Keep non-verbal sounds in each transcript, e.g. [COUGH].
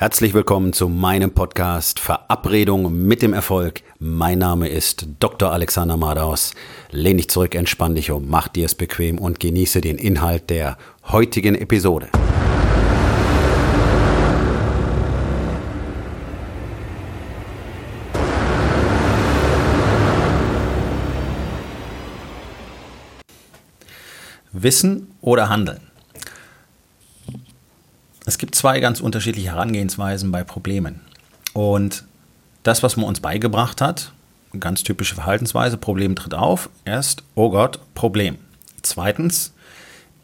Herzlich willkommen zu meinem Podcast Verabredung mit dem Erfolg. Mein Name ist Dr. Alexander Madaus. Lehn dich zurück, entspann dich um, mach dir es bequem und genieße den Inhalt der heutigen Episode. Wissen oder Handeln? Es gibt zwei ganz unterschiedliche Herangehensweisen bei Problemen. Und das, was man uns beigebracht hat, ganz typische Verhaltensweise, Problem tritt auf, erst, oh Gott, Problem. Zweitens,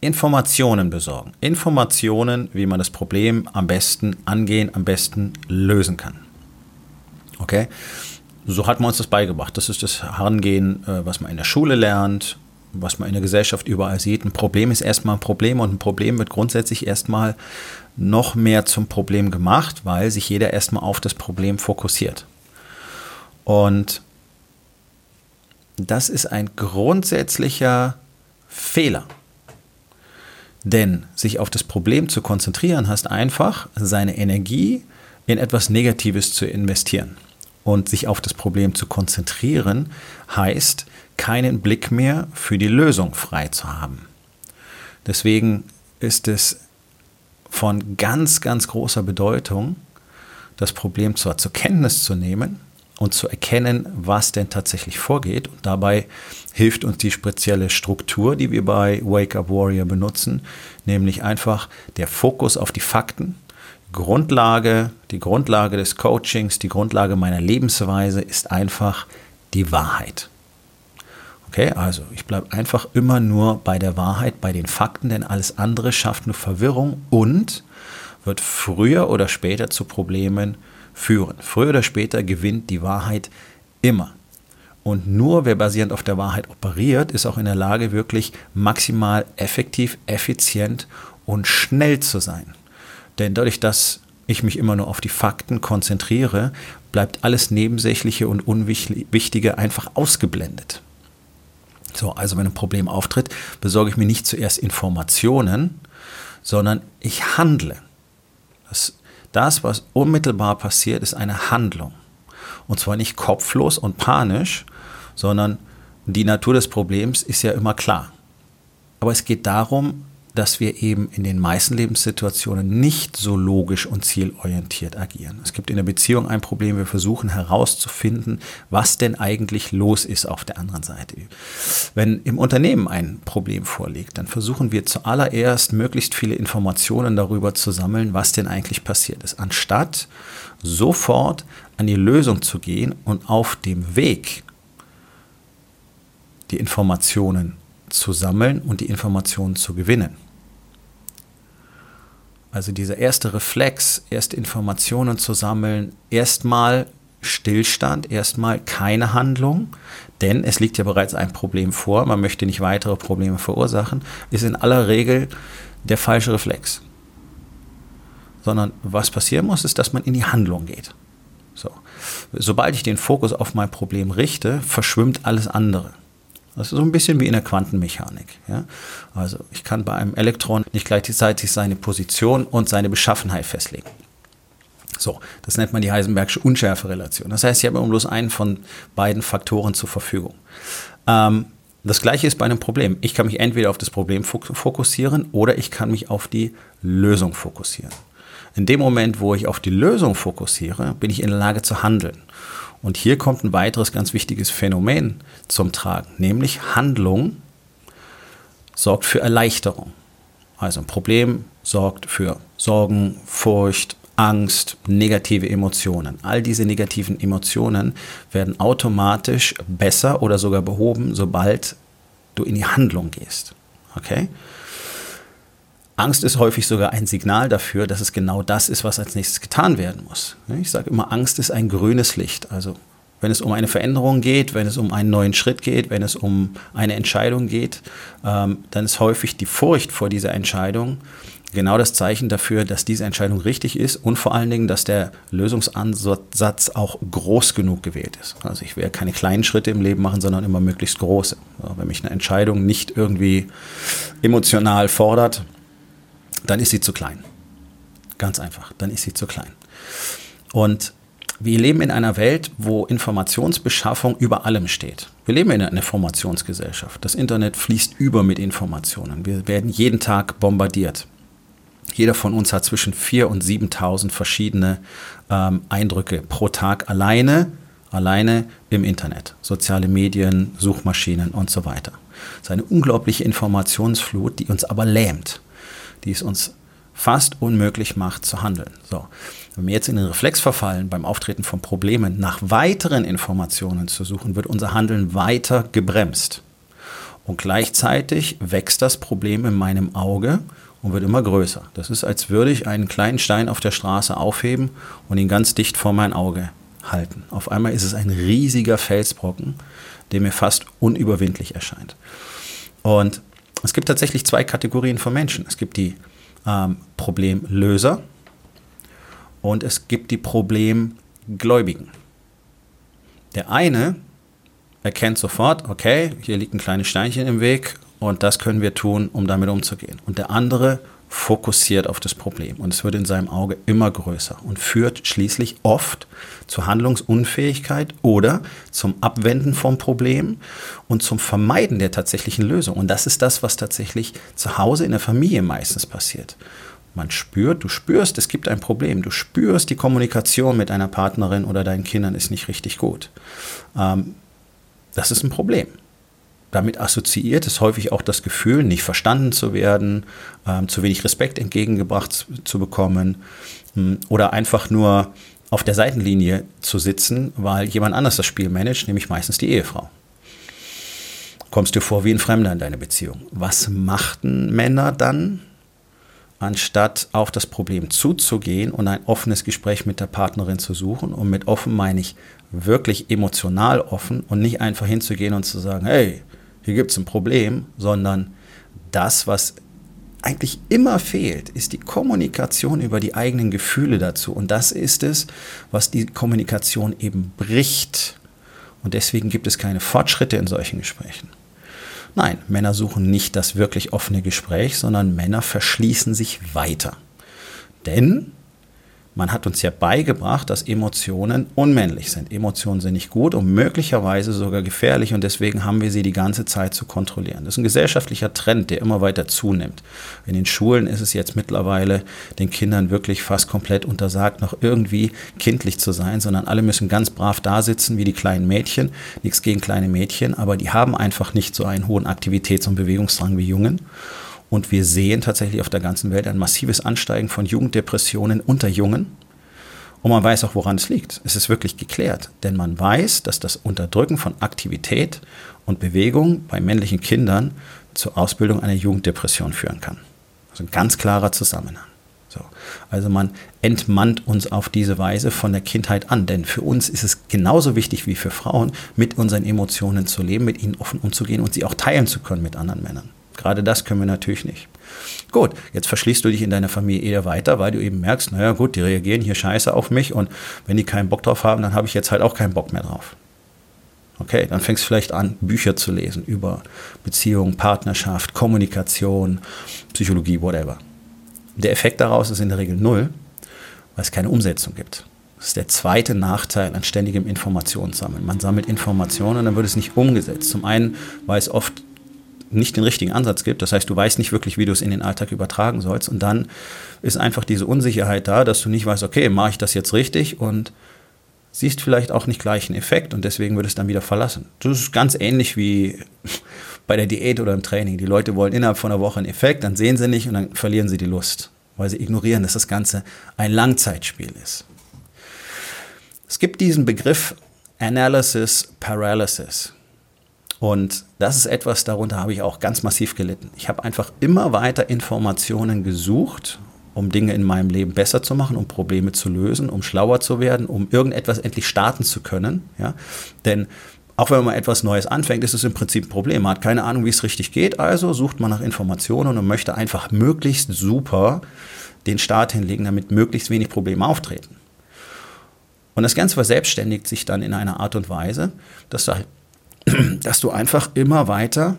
Informationen besorgen. Informationen, wie man das Problem am besten angehen, am besten lösen kann. Okay? So hat man uns das beigebracht. Das ist das Herangehen, äh, was man in der Schule lernt, was man in der Gesellschaft überall sieht. Ein Problem ist erstmal ein Problem und ein Problem wird grundsätzlich erstmal noch mehr zum Problem gemacht, weil sich jeder erstmal auf das Problem fokussiert. Und das ist ein grundsätzlicher Fehler. Denn sich auf das Problem zu konzentrieren, heißt einfach, seine Energie in etwas Negatives zu investieren. Und sich auf das Problem zu konzentrieren, heißt, keinen Blick mehr für die Lösung frei zu haben. Deswegen ist es von ganz, ganz großer Bedeutung, das Problem zwar zur Kenntnis zu nehmen und zu erkennen, was denn tatsächlich vorgeht. Und dabei hilft uns die spezielle Struktur, die wir bei Wake Up Warrior benutzen, nämlich einfach der Fokus auf die Fakten. Grundlage, die Grundlage des Coachings, die Grundlage meiner Lebensweise ist einfach die Wahrheit. Okay, also ich bleibe einfach immer nur bei der Wahrheit, bei den Fakten, denn alles andere schafft nur Verwirrung und wird früher oder später zu Problemen führen. Früher oder später gewinnt die Wahrheit immer. Und nur wer basierend auf der Wahrheit operiert, ist auch in der Lage, wirklich maximal effektiv, effizient und schnell zu sein. Denn dadurch, dass ich mich immer nur auf die Fakten konzentriere, bleibt alles Nebensächliche und Unwichtige einfach ausgeblendet. So, also wenn ein Problem auftritt, besorge ich mir nicht zuerst Informationen, sondern ich handle. Das, das, was unmittelbar passiert, ist eine Handlung. Und zwar nicht kopflos und panisch, sondern die Natur des Problems ist ja immer klar. Aber es geht darum, dass wir eben in den meisten Lebenssituationen nicht so logisch und zielorientiert agieren. Es gibt in der Beziehung ein Problem, wir versuchen herauszufinden, was denn eigentlich los ist auf der anderen Seite. Wenn im Unternehmen ein Problem vorliegt, dann versuchen wir zuallererst möglichst viele Informationen darüber zu sammeln, was denn eigentlich passiert ist, anstatt sofort an die Lösung zu gehen und auf dem Weg die Informationen zu sammeln und die Informationen zu gewinnen. Also dieser erste Reflex, erst Informationen zu sammeln, erstmal Stillstand, erstmal keine Handlung, denn es liegt ja bereits ein Problem vor, man möchte nicht weitere Probleme verursachen, ist in aller Regel der falsche Reflex. Sondern was passieren muss, ist, dass man in die Handlung geht. So. Sobald ich den Fokus auf mein Problem richte, verschwimmt alles andere. Das ist so ein bisschen wie in der Quantenmechanik. Ja? Also ich kann bei einem Elektron nicht gleichzeitig seine Position und seine Beschaffenheit festlegen. So, das nennt man die Heisenbergsche Unschärferelation. Das heißt, ich habe immer bloß einen von beiden Faktoren zur Verfügung. Ähm, das gleiche ist bei einem Problem. Ich kann mich entweder auf das Problem fokussieren oder ich kann mich auf die Lösung fokussieren. In dem Moment, wo ich auf die Lösung fokussiere, bin ich in der Lage zu handeln. Und hier kommt ein weiteres ganz wichtiges Phänomen zum Tragen, nämlich Handlung sorgt für Erleichterung. Also ein Problem sorgt für Sorgen, Furcht, Angst, negative Emotionen. All diese negativen Emotionen werden automatisch besser oder sogar behoben, sobald du in die Handlung gehst. Okay? Angst ist häufig sogar ein Signal dafür, dass es genau das ist, was als nächstes getan werden muss. Ich sage immer, Angst ist ein grünes Licht. Also wenn es um eine Veränderung geht, wenn es um einen neuen Schritt geht, wenn es um eine Entscheidung geht, ähm, dann ist häufig die Furcht vor dieser Entscheidung genau das Zeichen dafür, dass diese Entscheidung richtig ist und vor allen Dingen, dass der Lösungsansatz auch groß genug gewählt ist. Also ich werde keine kleinen Schritte im Leben machen, sondern immer möglichst große. Wenn mich eine Entscheidung nicht irgendwie emotional fordert, dann ist sie zu klein. Ganz einfach, dann ist sie zu klein. Und wir leben in einer Welt, wo Informationsbeschaffung über allem steht. Wir leben in einer Informationsgesellschaft. Das Internet fließt über mit Informationen. Wir werden jeden Tag bombardiert. Jeder von uns hat zwischen 4.000 und 7.000 verschiedene ähm, Eindrücke pro Tag alleine, alleine im Internet. Soziale Medien, Suchmaschinen und so weiter. Es ist eine unglaubliche Informationsflut, die uns aber lähmt, die es uns fast unmöglich macht zu handeln. So. Wenn wir jetzt in den Reflex verfallen, beim Auftreten von Problemen nach weiteren Informationen zu suchen, wird unser Handeln weiter gebremst. Und gleichzeitig wächst das Problem in meinem Auge und wird immer größer. Das ist, als würde ich einen kleinen Stein auf der Straße aufheben und ihn ganz dicht vor mein Auge halten. Auf einmal ist es ein riesiger Felsbrocken, der mir fast unüberwindlich erscheint. Und es gibt tatsächlich zwei Kategorien von Menschen. Es gibt die ähm, Problemlöser und es gibt die Problemgläubigen. Der eine erkennt sofort, okay, hier liegt ein kleines Steinchen im Weg und das können wir tun, um damit umzugehen. Und der andere fokussiert auf das Problem und es wird in seinem Auge immer größer und führt schließlich oft zur Handlungsunfähigkeit oder zum Abwenden vom Problem und zum Vermeiden der tatsächlichen Lösung. Und das ist das, was tatsächlich zu Hause in der Familie meistens passiert. Man spürt, du spürst, es gibt ein Problem. Du spürst, die Kommunikation mit einer Partnerin oder deinen Kindern ist nicht richtig gut. Ähm, das ist ein Problem. Damit assoziiert ist häufig auch das Gefühl, nicht verstanden zu werden, ähm, zu wenig Respekt entgegengebracht zu, zu bekommen ähm, oder einfach nur auf der Seitenlinie zu sitzen, weil jemand anders das Spiel managt, nämlich meistens die Ehefrau kommst du vor wie ein Fremder in deine Beziehung. Was machten Männer dann? anstatt auf das Problem zuzugehen und ein offenes Gespräch mit der Partnerin zu suchen. Und mit offen meine ich wirklich emotional offen und nicht einfach hinzugehen und zu sagen, hey, hier gibt es ein Problem, sondern das, was eigentlich immer fehlt, ist die Kommunikation über die eigenen Gefühle dazu. Und das ist es, was die Kommunikation eben bricht. Und deswegen gibt es keine Fortschritte in solchen Gesprächen. Nein, Männer suchen nicht das wirklich offene Gespräch, sondern Männer verschließen sich weiter. Denn man hat uns ja beigebracht, dass Emotionen unmännlich sind. Emotionen sind nicht gut und möglicherweise sogar gefährlich und deswegen haben wir sie die ganze Zeit zu kontrollieren. Das ist ein gesellschaftlicher Trend, der immer weiter zunimmt. In den Schulen ist es jetzt mittlerweile den Kindern wirklich fast komplett untersagt, noch irgendwie kindlich zu sein, sondern alle müssen ganz brav da sitzen wie die kleinen Mädchen. Nichts gegen kleine Mädchen, aber die haben einfach nicht so einen hohen Aktivitäts- und Bewegungsdrang wie Jungen. Und wir sehen tatsächlich auf der ganzen Welt ein massives Ansteigen von Jugenddepressionen unter Jungen. Und man weiß auch, woran es liegt. Es ist wirklich geklärt. Denn man weiß, dass das Unterdrücken von Aktivität und Bewegung bei männlichen Kindern zur Ausbildung einer Jugenddepression führen kann. Also ein ganz klarer Zusammenhang. So. Also man entmannt uns auf diese Weise von der Kindheit an. Denn für uns ist es genauso wichtig wie für Frauen, mit unseren Emotionen zu leben, mit ihnen offen umzugehen und sie auch teilen zu können mit anderen Männern. Gerade das können wir natürlich nicht. Gut, jetzt verschließt du dich in deiner Familie eher weiter, weil du eben merkst, naja gut, die reagieren hier scheiße auf mich und wenn die keinen Bock drauf haben, dann habe ich jetzt halt auch keinen Bock mehr drauf. Okay, dann fängst du vielleicht an, Bücher zu lesen über Beziehung, Partnerschaft, Kommunikation, Psychologie, whatever. Der Effekt daraus ist in der Regel null, weil es keine Umsetzung gibt. Das ist der zweite Nachteil an ständigem Informationssammeln. Man sammelt Informationen und dann wird es nicht umgesetzt. Zum einen, weil es oft nicht den richtigen Ansatz gibt. Das heißt, du weißt nicht wirklich, wie du es in den Alltag übertragen sollst. Und dann ist einfach diese Unsicherheit da, dass du nicht weißt, okay, mache ich das jetzt richtig und siehst vielleicht auch nicht gleich einen Effekt und deswegen wird es dann wieder verlassen. Das ist ganz ähnlich wie [LAUGHS] bei der Diät oder im Training. Die Leute wollen innerhalb von einer Woche einen Effekt, dann sehen sie nicht und dann verlieren sie die Lust, weil sie ignorieren, dass das Ganze ein Langzeitspiel ist. Es gibt diesen Begriff Analysis Paralysis. Und das ist etwas, darunter habe ich auch ganz massiv gelitten. Ich habe einfach immer weiter Informationen gesucht, um Dinge in meinem Leben besser zu machen, um Probleme zu lösen, um schlauer zu werden, um irgendetwas endlich starten zu können. Ja? Denn auch wenn man etwas Neues anfängt, ist es im Prinzip ein Problem. Man hat keine Ahnung, wie es richtig geht, also sucht man nach Informationen und möchte einfach möglichst super den Start hinlegen, damit möglichst wenig Probleme auftreten. Und das Ganze verselbstständigt sich dann in einer Art und Weise, dass du halt dass du einfach immer weiter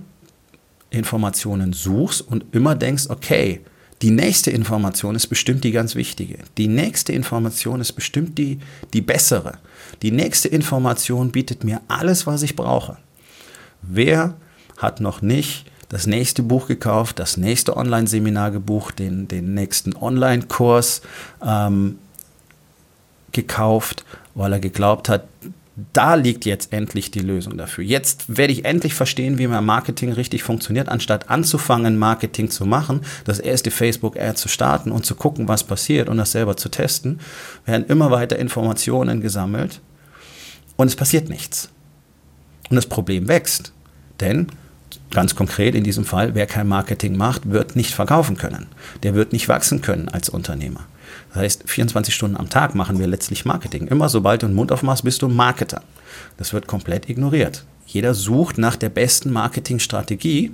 Informationen suchst und immer denkst, okay, Die nächste Information ist bestimmt die ganz wichtige. Die nächste Information ist bestimmt die, die bessere. Die nächste Information bietet mir alles, was ich brauche. Wer hat noch nicht das nächste Buch gekauft, das nächste Online-Seminar gebucht, den, den nächsten Online-Kurs ähm, gekauft, weil er geglaubt hat, da liegt jetzt endlich die Lösung dafür. Jetzt werde ich endlich verstehen, wie mein Marketing richtig funktioniert, anstatt anzufangen, Marketing zu machen, das erste Facebook-Ad zu starten und zu gucken, was passiert und das selber zu testen, werden immer weiter Informationen gesammelt und es passiert nichts. Und das Problem wächst, denn ganz konkret in diesem Fall, wer kein Marketing macht, wird nicht verkaufen können. Der wird nicht wachsen können als Unternehmer. Das heißt, 24 Stunden am Tag machen wir letztlich Marketing. Immer sobald du einen Mund aufmachst, bist du Marketer. Das wird komplett ignoriert. Jeder sucht nach der besten Marketingstrategie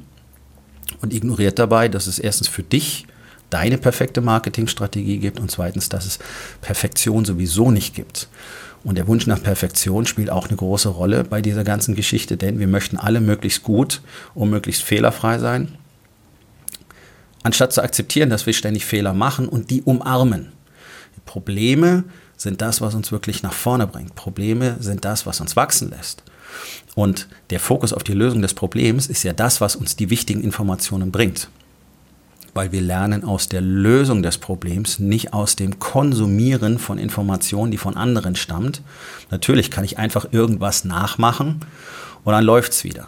und ignoriert dabei, dass es erstens für dich deine perfekte Marketingstrategie gibt und zweitens, dass es Perfektion sowieso nicht gibt. Und der Wunsch nach Perfektion spielt auch eine große Rolle bei dieser ganzen Geschichte, denn wir möchten alle möglichst gut und möglichst fehlerfrei sein, anstatt zu akzeptieren, dass wir ständig Fehler machen und die umarmen. Probleme sind das, was uns wirklich nach vorne bringt. Probleme sind das, was uns wachsen lässt. Und der Fokus auf die Lösung des Problems ist ja das, was uns die wichtigen Informationen bringt. Weil wir lernen aus der Lösung des Problems, nicht aus dem Konsumieren von Informationen, die von anderen stammt. Natürlich kann ich einfach irgendwas nachmachen und dann läuft es wieder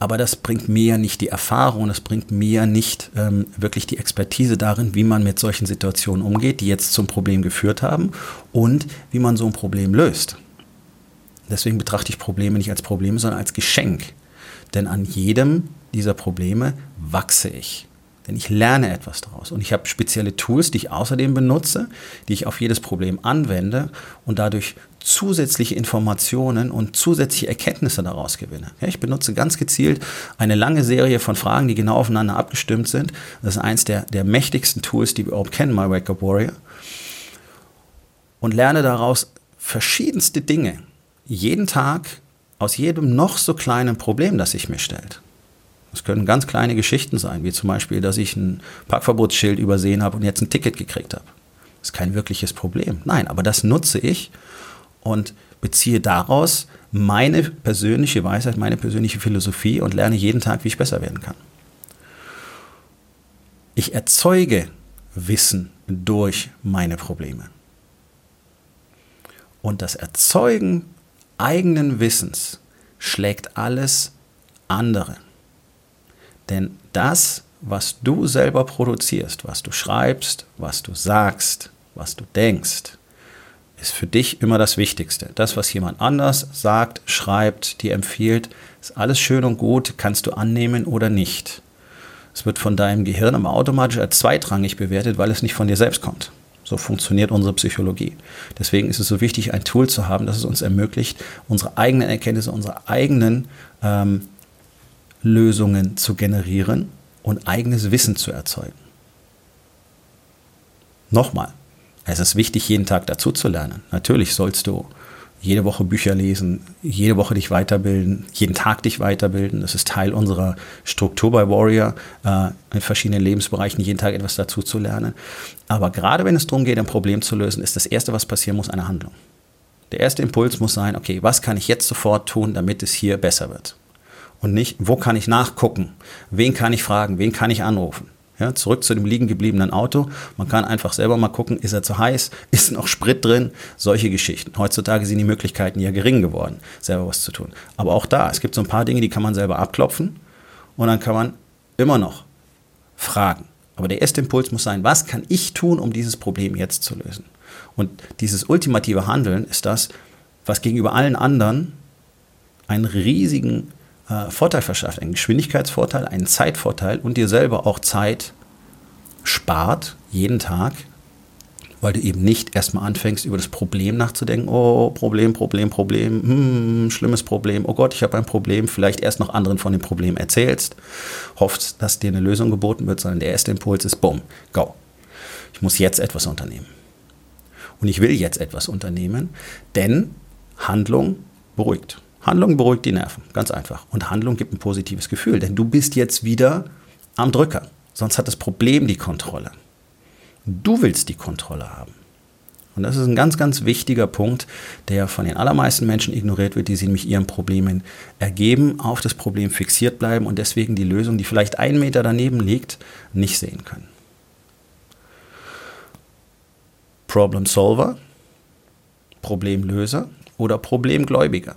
aber das bringt mir ja nicht die Erfahrung, das bringt mir ja nicht ähm, wirklich die Expertise darin, wie man mit solchen Situationen umgeht, die jetzt zum Problem geführt haben und wie man so ein Problem löst. Deswegen betrachte ich Probleme nicht als Probleme, sondern als Geschenk. Denn an jedem dieser Probleme wachse ich. Denn ich lerne etwas daraus. Und ich habe spezielle Tools, die ich außerdem benutze, die ich auf jedes Problem anwende und dadurch zusätzliche Informationen und zusätzliche Erkenntnisse daraus gewinne. Ja, ich benutze ganz gezielt eine lange Serie von Fragen, die genau aufeinander abgestimmt sind. Das ist eins der, der mächtigsten Tools, die wir überhaupt kennen, My Wake Up Warrior. Und lerne daraus verschiedenste Dinge. Jeden Tag aus jedem noch so kleinen Problem, das sich mir stellt. Das können ganz kleine Geschichten sein, wie zum Beispiel, dass ich ein Parkverbotsschild übersehen habe und jetzt ein Ticket gekriegt habe. Das ist kein wirkliches Problem. Nein, aber das nutze ich und beziehe daraus meine persönliche Weisheit, meine persönliche Philosophie und lerne jeden Tag, wie ich besser werden kann. Ich erzeuge Wissen durch meine Probleme. Und das Erzeugen eigenen Wissens schlägt alles andere. Denn das, was du selber produzierst, was du schreibst, was du sagst, was du denkst, ist für dich immer das Wichtigste. Das, was jemand anders sagt, schreibt, dir empfiehlt, ist alles schön und gut, kannst du annehmen oder nicht. Es wird von deinem Gehirn aber automatisch als zweitrangig bewertet, weil es nicht von dir selbst kommt. So funktioniert unsere Psychologie. Deswegen ist es so wichtig, ein Tool zu haben, das es uns ermöglicht, unsere eigenen Erkenntnisse, unsere eigenen ähm, Lösungen zu generieren und eigenes Wissen zu erzeugen. Nochmal, es ist wichtig, jeden Tag dazu zu lernen. Natürlich sollst du jede Woche Bücher lesen, jede Woche dich weiterbilden, jeden Tag dich weiterbilden. Das ist Teil unserer Struktur bei Warrior, äh, in verschiedenen Lebensbereichen jeden Tag etwas dazu zu lernen. Aber gerade wenn es darum geht, ein Problem zu lösen, ist das Erste, was passieren muss, eine Handlung. Der erste Impuls muss sein, okay, was kann ich jetzt sofort tun, damit es hier besser wird? Und nicht, wo kann ich nachgucken? Wen kann ich fragen? Wen kann ich anrufen? Ja, zurück zu dem liegen gebliebenen Auto. Man kann einfach selber mal gucken, ist er zu heiß, [LAUGHS] ist noch Sprit drin, solche Geschichten. Heutzutage sind die Möglichkeiten ja gering geworden, selber was zu tun. Aber auch da, es gibt so ein paar Dinge, die kann man selber abklopfen und dann kann man immer noch fragen. Aber der erste Impuls muss sein, was kann ich tun, um dieses Problem jetzt zu lösen? Und dieses ultimative Handeln ist das, was gegenüber allen anderen einen riesigen äh, Vorteil verschafft, einen Geschwindigkeitsvorteil, einen Zeitvorteil und dir selber auch Zeit spart, jeden Tag, weil du eben nicht erstmal anfängst, über das Problem nachzudenken. Oh, Problem, Problem, Problem, hm, schlimmes Problem. Oh Gott, ich habe ein Problem. Vielleicht erst noch anderen von dem Problem erzählst, hoffst, dass dir eine Lösung geboten wird, sondern der erste Impuls ist, bumm, go. Ich muss jetzt etwas unternehmen. Und ich will jetzt etwas unternehmen, denn Handlung beruhigt. Handlung beruhigt die Nerven, ganz einfach. Und Handlung gibt ein positives Gefühl, denn du bist jetzt wieder am Drücker. sonst hat das Problem die Kontrolle. Du willst die Kontrolle haben. Und das ist ein ganz, ganz wichtiger Punkt, der von den allermeisten Menschen ignoriert wird, die sich nämlich ihren Problemen ergeben, auf das Problem fixiert bleiben und deswegen die Lösung, die vielleicht einen Meter daneben liegt, nicht sehen können. Problem Solver, Problemlöser oder Problemgläubiger.